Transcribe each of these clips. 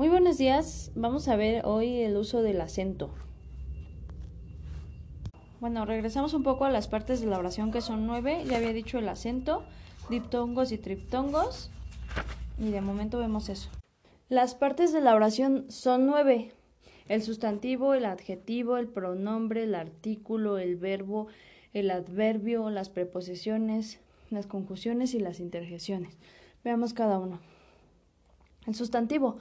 Muy buenos días, vamos a ver hoy el uso del acento. Bueno, regresamos un poco a las partes de la oración que son nueve, ya había dicho el acento, diptongos y triptongos, y de momento vemos eso. Las partes de la oración son nueve, el sustantivo, el adjetivo, el pronombre, el artículo, el verbo, el adverbio, las preposiciones, las conjunciones y las interjecciones. Veamos cada uno. El sustantivo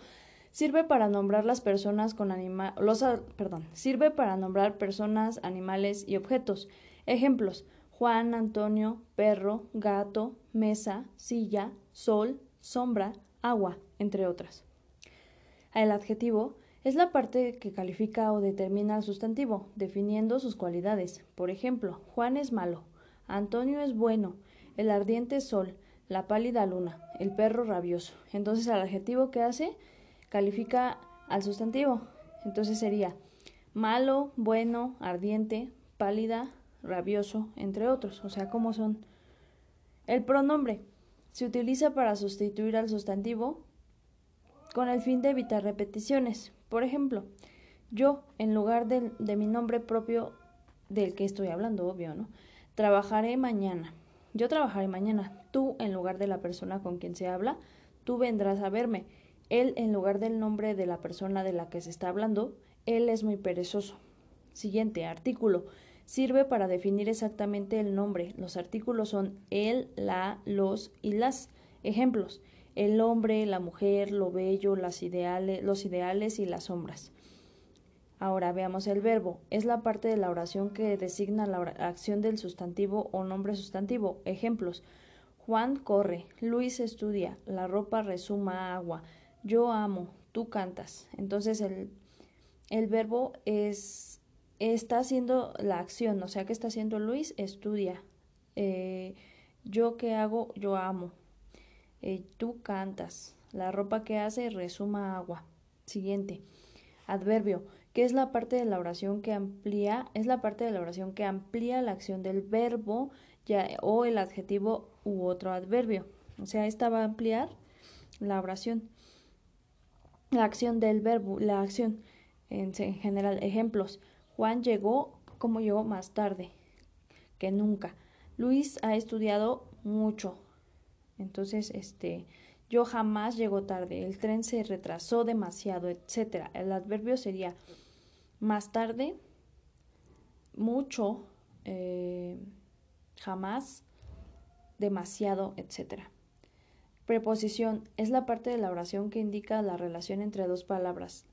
sirve para nombrar las personas con anima los perdón, sirve para nombrar personas, animales y objetos. Ejemplos: Juan, Antonio, perro, gato, mesa, silla, sol, sombra, agua, entre otras. El adjetivo es la parte que califica o determina al sustantivo, definiendo sus cualidades. Por ejemplo, Juan es malo, Antonio es bueno, el ardiente sol, la pálida luna, el perro rabioso. Entonces, el adjetivo que hace califica al sustantivo. Entonces sería malo, bueno, ardiente, pálida, rabioso, entre otros. O sea, ¿cómo son? El pronombre se utiliza para sustituir al sustantivo con el fin de evitar repeticiones. Por ejemplo, yo, en lugar de, mi nombre propio del que estoy hablando, obvio, ¿no? Trabajaré mañana. Yo trabajaré mañana. Tú, en lugar de la persona con quien se habla, tú vendrás a verme. Él, en lugar del nombre de la persona de la que se está hablando, él es muy perezoso. Siguiente artículo. Sirve para definir exactamente el nombre. Los artículos son él, la, los y las. Ejemplos el hombre, la mujer, lo bello, las ideales, los ideales y las sombras. Ahora veamos el verbo. Es la parte de la oración que designa la acción del sustantivo o nombre sustantivo. Ejemplos. Juan corre, Luis estudia, la ropa resuma agua, yo amo, tú cantas. Entonces el, el verbo es está haciendo la acción, o sea que está haciendo Luis estudia. Eh, yo que hago, yo amo. Eh, tú cantas. La ropa que hace resuma agua. Siguiente. Adverbio, que es la parte de la oración que amplía, es la parte de la oración que amplía la acción del verbo ya, o el adjetivo u otro adverbio. O sea, esta va a ampliar la oración. La acción del verbo, la acción en, en general. Ejemplos. Juan llegó como yo más tarde que nunca. Luis ha estudiado mucho entonces, este, yo jamás llego tarde, el tren se retrasó demasiado, etcétera. El adverbio sería más tarde, mucho, eh, jamás, demasiado, etcétera. Preposición es la parte de la oración que indica la relación entre dos palabras.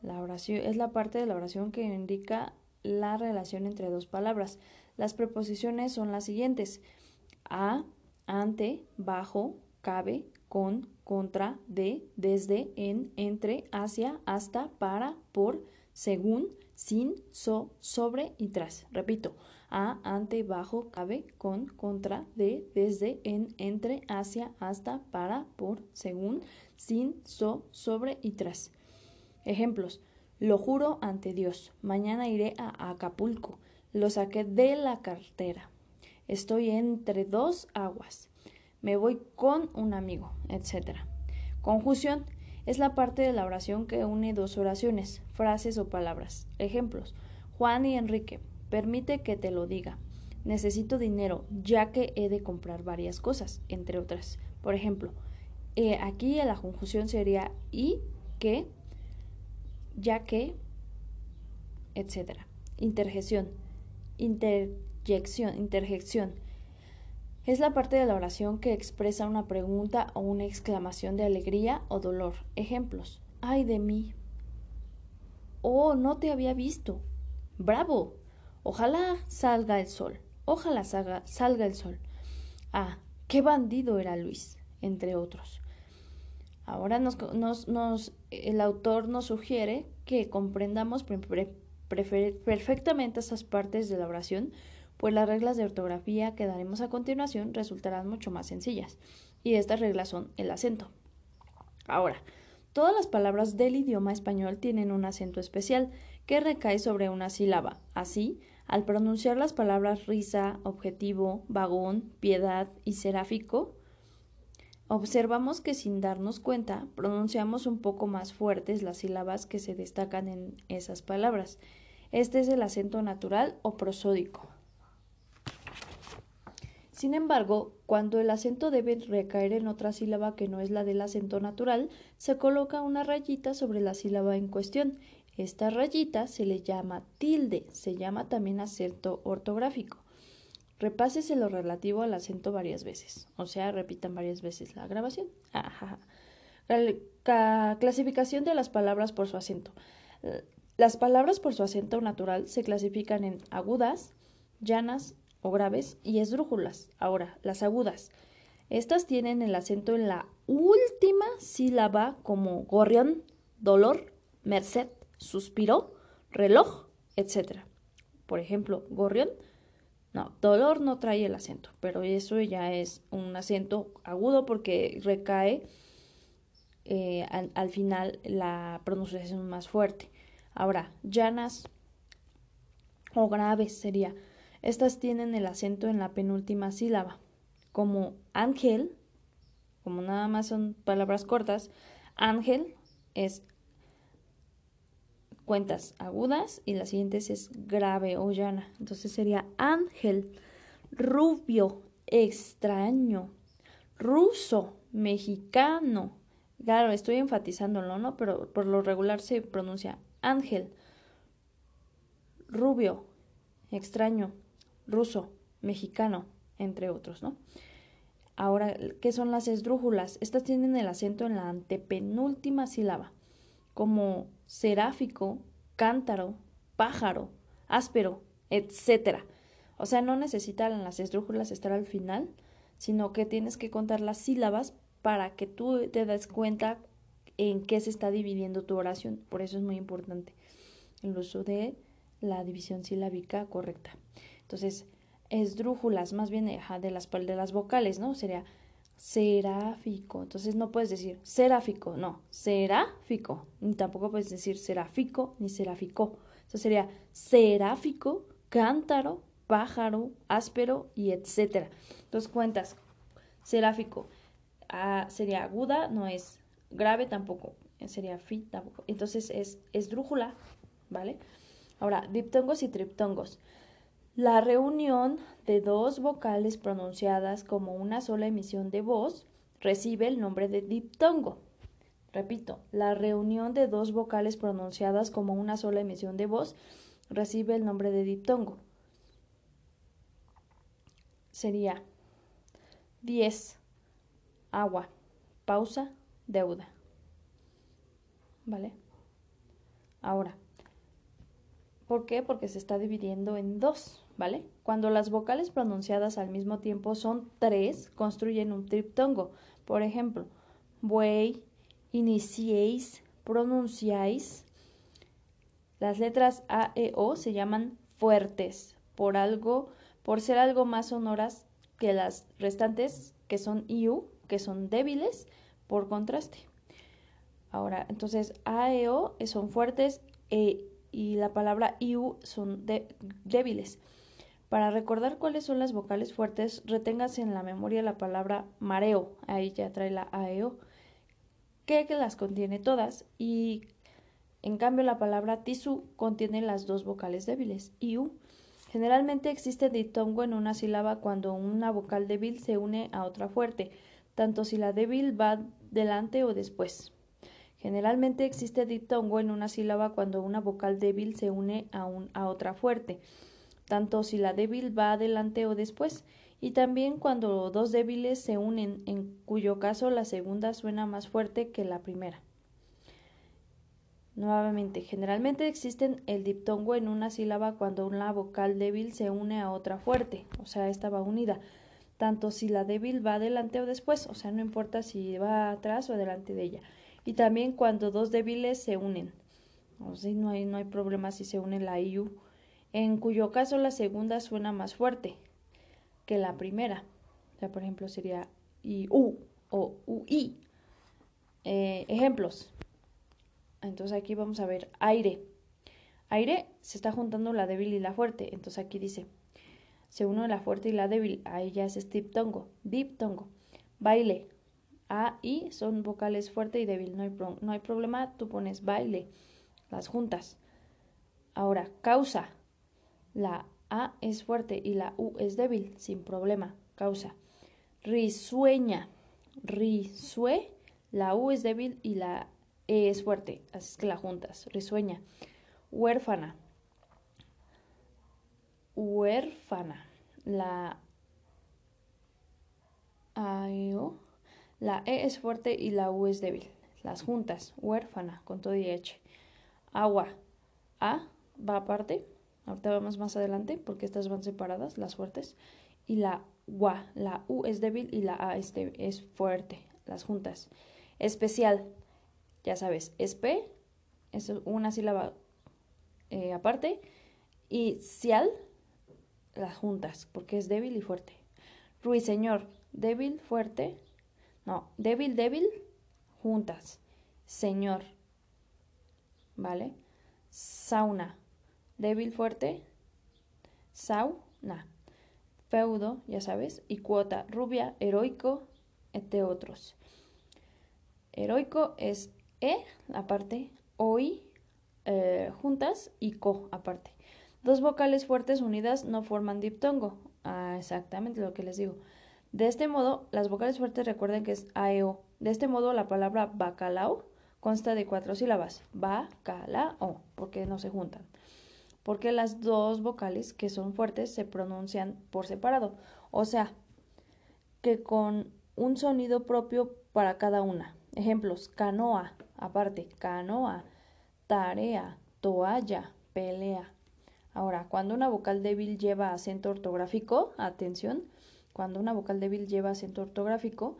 La oración es la parte de la oración que indica la relación entre dos palabras. Las preposiciones son las siguientes: a, ante, bajo, cabe, con, contra, de, desde, en, entre, hacia, hasta, para, por, según, sin, so, sobre y tras. Repito, a, ante, bajo, cabe, con, contra, de, desde, en, entre, hacia, hasta, para, por, según, sin, so, sobre y tras. Ejemplos. Lo juro ante Dios. Mañana iré a Acapulco. Lo saqué de la cartera. Estoy entre dos aguas. Me voy con un amigo, etc. Conjunción es la parte de la oración que une dos oraciones, frases o palabras. Ejemplos. Juan y Enrique. Permite que te lo diga. Necesito dinero, ya que he de comprar varias cosas, entre otras. Por ejemplo, eh, aquí la conjunción sería y que, ya que, etc. Interjección. Inter interjección. Es la parte de la oración que expresa una pregunta o una exclamación de alegría o dolor. Ejemplos. ¡Ay de mí! Oh, no te había visto. ¡Bravo! Ojalá salga el sol. Ojalá salga, salga el sol. Ah, qué bandido era Luis, entre otros. Ahora nos, el autor nos sugiere que comprendamos perfectamente esas partes de la oración pues las reglas de ortografía que daremos a continuación resultarán mucho más sencillas, y estas reglas son el acento. Ahora, todas las palabras del idioma español tienen un acento especial que recae sobre una sílaba. Así, al pronunciar las palabras risa, objetivo, vagón, piedad y seráfico, Observamos que sin darnos cuenta pronunciamos un poco más fuertes las sílabas que se destacan en esas palabras. Este es el acento natural o prosódico. Sin embargo, cuando el acento debe recaer en otra sílaba que no es la del acento natural, se coloca una rayita sobre la sílaba en cuestión. Esta rayita se le llama tilde, se llama también acento ortográfico. Repásese lo relativo al acento varias veces, o sea, repitan varias veces la grabación. clasificación de las palabras por su acento. Las palabras por su acento natural se clasifican en agudas, llanas o graves y esdrújulas. Ahora, las agudas. Estas tienen el acento en la última sílaba como gorrión, dolor, merced, suspiro, reloj, etc. Por ejemplo, gorrión no, dolor no trae el acento, pero eso ya es un acento agudo porque recae eh, al, final la pronunciación más fuerte. Ahora, llanas o graves sería. Estas tienen el acento en la penúltima sílaba. Como ángel, como nada más son palabras cortas, ángel es cuentas agudas y las siguientes es grave o llana. Entonces sería ángel, rubio, extraño, ruso, mexicano. Claro, estoy enfatizándolo, ¿no? Pero por lo regular se pronuncia ángel, rubio, extraño, ruso, mexicano, entre otros, ¿no? Ahora, ¿qué son las esdrújulas? Estas tienen el acento en la antepenúltima sílaba, como seráfico, cántaro, pájaro, áspero, etc. O sea, no necesitan las esdrújulas estar al final, sino que tienes que contar las sílabas para que tú te des cuenta en qué se está dividiendo tu oración. Por eso es muy importante el uso de la división silábica correcta. Entonces, esdrújulas, más bien de las, de las vocales, ¿no? Sería seráfico. Entonces no puedes decir seráfico, no, seráfico. Ni tampoco puedes decir seráfico ni seráfico. Eso sería seráfico, cántaro, pájaro, áspero y etcétera. Entonces cuentas seráfico. Ah, sería aguda, no es grave tampoco. Sería fi tampoco. Entonces es esdrújula, ¿vale? Ahora, diptongos y triptongos. La reunión de dos vocales pronunciadas como una sola emisión de voz recibe el nombre de diptongo. Repito, la reunión de dos vocales pronunciadas como una sola emisión de voz recibe el nombre de diptongo. Sería 10. Agua. Pausa. Deuda. ¿Vale? Ahora, ¿por qué? Porque se está dividiendo en dos. Cuando las vocales pronunciadas al mismo tiempo son tres, construyen un triptongo. Por ejemplo, buey, iniciéis, pronunciáis. Las letras A, E, O se llaman fuertes por algo, por ser algo más sonoras que las restantes que son IU, que son débiles por contraste. Ahora, entonces A, E, O son fuertes e, y la palabra IU son débiles. Para recordar cuáles son las vocales fuertes, reténgase en la memoria la palabra mareo, ahí ya trae la AEO, que, las contiene todas, y en cambio la palabra tisú contiene las dos vocales débiles, IU. Generalmente existe diptongo en una sílaba cuando una vocal débil se une a otra fuerte, tanto si la débil va delante o después. Generalmente existe diptongo en una sílaba cuando una vocal débil se une a, un, a otra fuerte, tanto si la débil va adelante o después, y también cuando dos débiles se unen, en cuyo caso la segunda suena más fuerte que la primera. Nuevamente, generalmente existen el diptongo en una sílaba cuando una vocal débil se une a otra fuerte, o sea, esta va unida, tanto si la débil va adelante o después, o sea, no importa si va atrás o adelante de ella. Y también cuando dos débiles se unen, o no hay, no hay problema si se une la IU en cuyo caso la segunda suena más fuerte que la primera. O sea, por ejemplo, sería IU o UI. Eh, ejemplos. Entonces aquí vamos a ver aire. Aire se está juntando la débil y la fuerte. Entonces aquí dice, se une la fuerte y la débil. Ahí ya es diptongo. Diptongo. Baile. A, I son vocales fuerte y débil, no hay, no hay problema, tú pones baile, las juntas. Ahora, causa. La A es fuerte y la U es débil, sin problema, causa. Risueña, risue, la U es débil y la E es fuerte, así es que la juntas, risueña. Huérfana, huérfana, la A, e, la E es fuerte y la U es débil, las juntas, huérfana, con todo y H. Agua, A va aparte, ahorita vamos más adelante porque estas van separadas, las fuertes, y la UA, la U es débil y la A es, es fuerte, las juntas. Especial, ya sabes, espe, es una sílaba eh, aparte, y cial, las juntas, porque es débil y fuerte. Ruiseñor, débil, fuerte, no, débil, débil, juntas. Señor, ¿vale? Sauna, débil, fuerte, sauna. Feudo, ya sabes, y cuota, rubia, heroico, entre otros. Heroico es E, aparte, OI, eh, juntas, y CO, aparte. Dos vocales fuertes unidas no forman diptongo. Ah, exactamente lo que les digo. De este modo, las vocales fuertes recuerden que es AEO. De este modo, la palabra bacalao consta de cuatro sílabas. Bacalao, porque no se juntan. Porque las dos vocales que son fuertes se pronuncian por separado. O sea, que con un sonido propio para cada una. Ejemplos, canoa, aparte, canoa, tarea, toalla, pelea. Ahora, cuando una vocal débil lleva acento ortográfico, atención, cuando una vocal débil lleva acento ortográfico,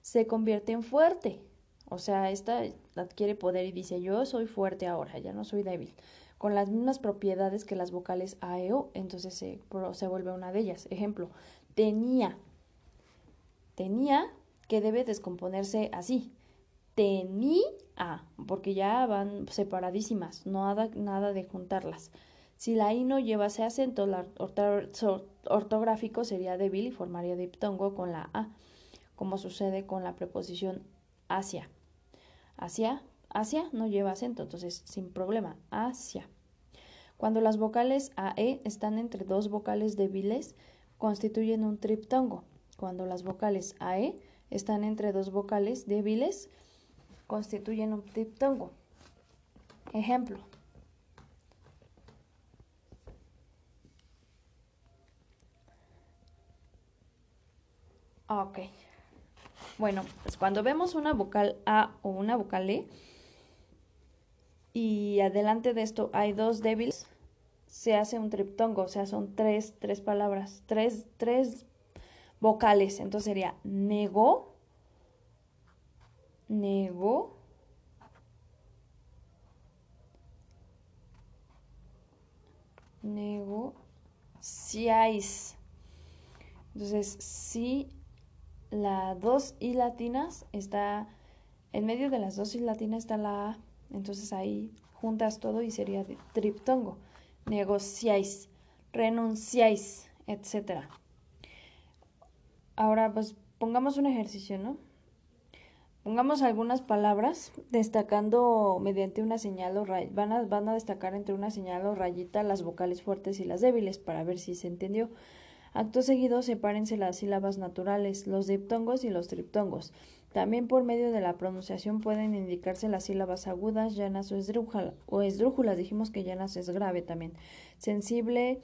se convierte en fuerte. O sea, esta adquiere poder y dice, yo soy fuerte ahora, ya no soy débil. Con las mismas propiedades que las vocales A, E, O, entonces se, se vuelve una de ellas. Ejemplo, tenía. Tenía que debe descomponerse así. Tenía, porque ya van separadísimas, no nada, nada de juntarlas. Si la I no llevase acento el ortográfico sería débil y formaría diptongo con la A, como sucede con la preposición hacia. Hacia, hacia no lleva acento, entonces sin problema, hacia. Cuando las vocales AE están entre dos vocales débiles, constituyen un triptongo. Cuando las vocales AE están entre dos vocales débiles, constituyen un triptongo. Ejemplo, Ah, ok. Bueno, pues cuando vemos una vocal A o una vocal E y adelante de esto hay dos débiles, se hace un triptongo, o sea, son tres, tres palabras, tres, tres vocales. Entonces sería negó, negó, negociáis. Entonces, sí la dos I latinas está, en medio de las dos I latinas está la A, entonces ahí juntas todo y sería triptongo. Negociáis, renunciáis, etc. Ahora, pues pongamos un ejercicio, ¿no? Pongamos algunas palabras destacando mediante una señal o rayita. Van a, destacar entre una señal o rayita las vocales fuertes y las débiles para ver si se entendió. Acto seguido, sepárense las sílabas naturales, los diptongos y los triptongos. También por medio de la pronunciación pueden indicarse las sílabas agudas, llanas o, o esdrújulas. Dijimos que llanas es grave también. Sensible,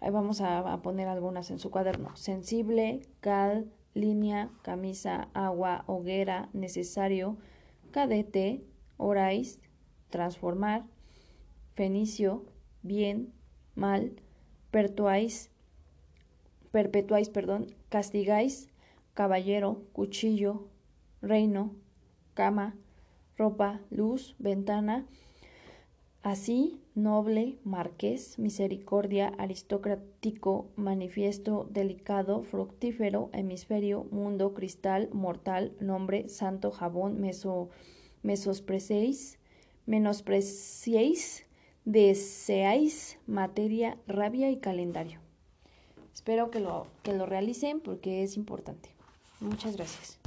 vamos a, a poner algunas en su cuaderno. Sensible, cal, línea, camisa, agua, hoguera, necesario, cadete, orais, transformar, fenicio, bien, mal, pertuáis, perpetuáis, perdón, castigáis, caballero, cuchillo, reino, cama, ropa, luz, ventana, así, noble, marqués, misericordia, aristocrático, manifiesto, delicado, fructífero, hemisferio, mundo, cristal, mortal, nombre, santo, jabón, meso, mesospreséis, menospreciéis, deseáis, materia, rabia y calendario. Espero que lo, que lo realicen porque es importante. Muchas gracias.